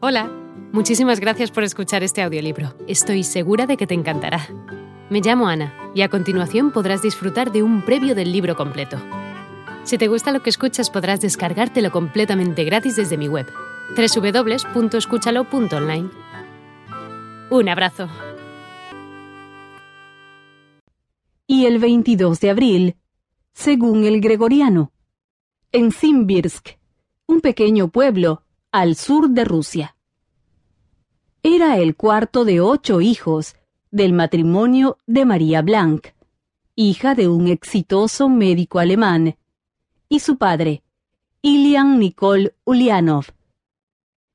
Hola, muchísimas gracias por escuchar este audiolibro. Estoy segura de que te encantará. Me llamo Ana y a continuación podrás disfrutar de un previo del libro completo. Si te gusta lo que escuchas podrás descargártelo completamente gratis desde mi web, www.escúchalo.online. Un abrazo. Y el 22 de abril, según el gregoriano, en Simbirsk, un pequeño pueblo al sur de Rusia. Era el cuarto de ocho hijos del matrimonio de María Blanc, hija de un exitoso médico alemán, y su padre, Ilian Nikol Ulyanov.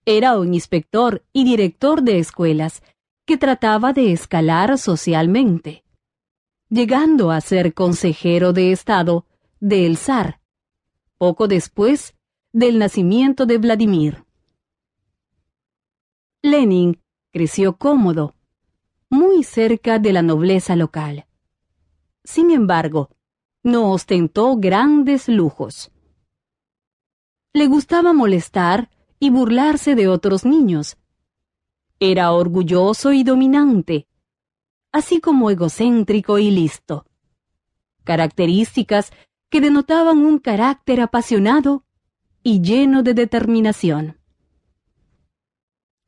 Era un inspector y director de escuelas que trataba de escalar socialmente, llegando a ser consejero de Estado del zar, poco después del nacimiento de Vladimir. Lenin creció cómodo, muy cerca de la nobleza local. Sin embargo, no ostentó grandes lujos. Le gustaba molestar y burlarse de otros niños. Era orgulloso y dominante, así como egocéntrico y listo. Características que denotaban un carácter apasionado y lleno de determinación.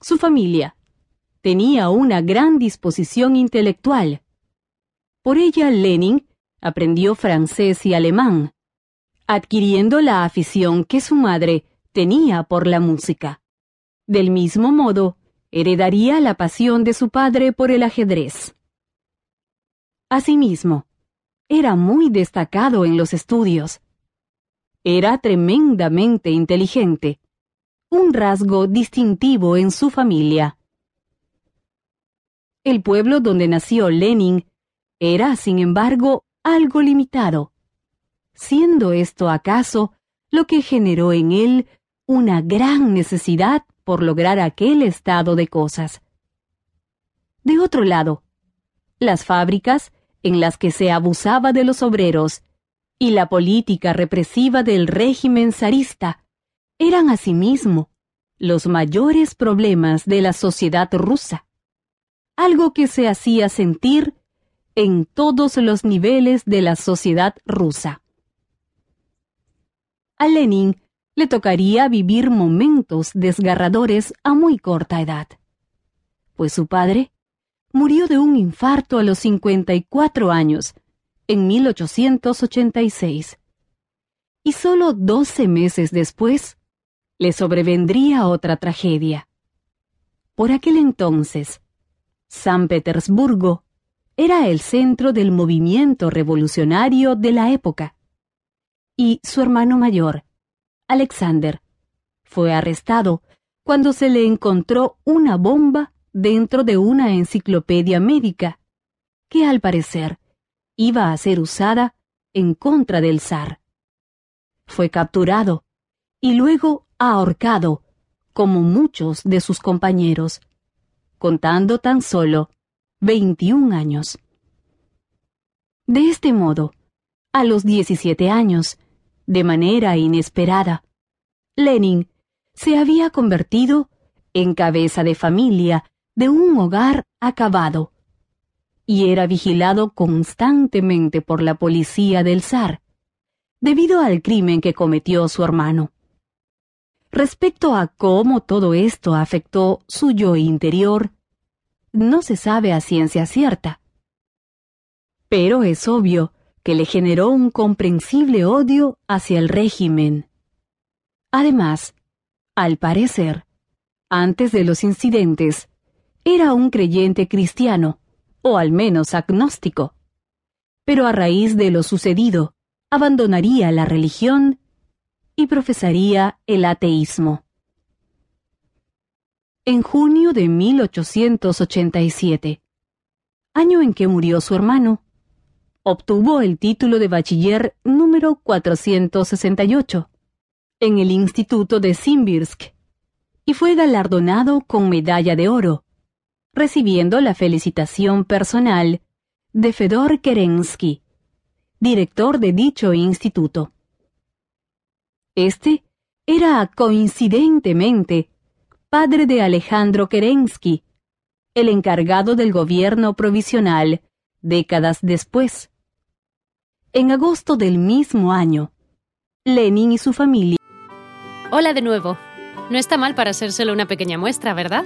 Su familia tenía una gran disposición intelectual. Por ella Lenin aprendió francés y alemán, adquiriendo la afición que su madre tenía por la música. Del mismo modo, heredaría la pasión de su padre por el ajedrez. Asimismo, era muy destacado en los estudios era tremendamente inteligente, un rasgo distintivo en su familia. El pueblo donde nació Lenin era, sin embargo, algo limitado, siendo esto acaso lo que generó en él una gran necesidad por lograr aquel estado de cosas. De otro lado, las fábricas en las que se abusaba de los obreros y la política represiva del régimen zarista eran asimismo los mayores problemas de la sociedad rusa, algo que se hacía sentir en todos los niveles de la sociedad rusa. A Lenin le tocaría vivir momentos desgarradores a muy corta edad, pues su padre murió de un infarto a los 54 años en 1886. Y solo doce meses después, le sobrevendría otra tragedia. Por aquel entonces, San Petersburgo era el centro del movimiento revolucionario de la época, y su hermano mayor, Alexander, fue arrestado cuando se le encontró una bomba dentro de una enciclopedia médica, que al parecer iba a ser usada en contra del zar. Fue capturado y luego ahorcado, como muchos de sus compañeros, contando tan solo 21 años. De este modo, a los 17 años, de manera inesperada, Lenin se había convertido en cabeza de familia de un hogar acabado y era vigilado constantemente por la policía del zar, debido al crimen que cometió su hermano. Respecto a cómo todo esto afectó su yo interior, no se sabe a ciencia cierta. Pero es obvio que le generó un comprensible odio hacia el régimen. Además, al parecer, antes de los incidentes, era un creyente cristiano, o al menos agnóstico. Pero a raíz de lo sucedido, abandonaría la religión y profesaría el ateísmo. En junio de 1887, año en que murió su hermano, obtuvo el título de bachiller número 468 en el Instituto de Simbirsk y fue galardonado con medalla de oro recibiendo la felicitación personal de Fedor Kerensky, director de dicho instituto. Este era coincidentemente padre de Alejandro Kerensky, el encargado del gobierno provisional, décadas después. En agosto del mismo año, Lenin y su familia. Hola de nuevo. No está mal para solo una pequeña muestra, ¿verdad?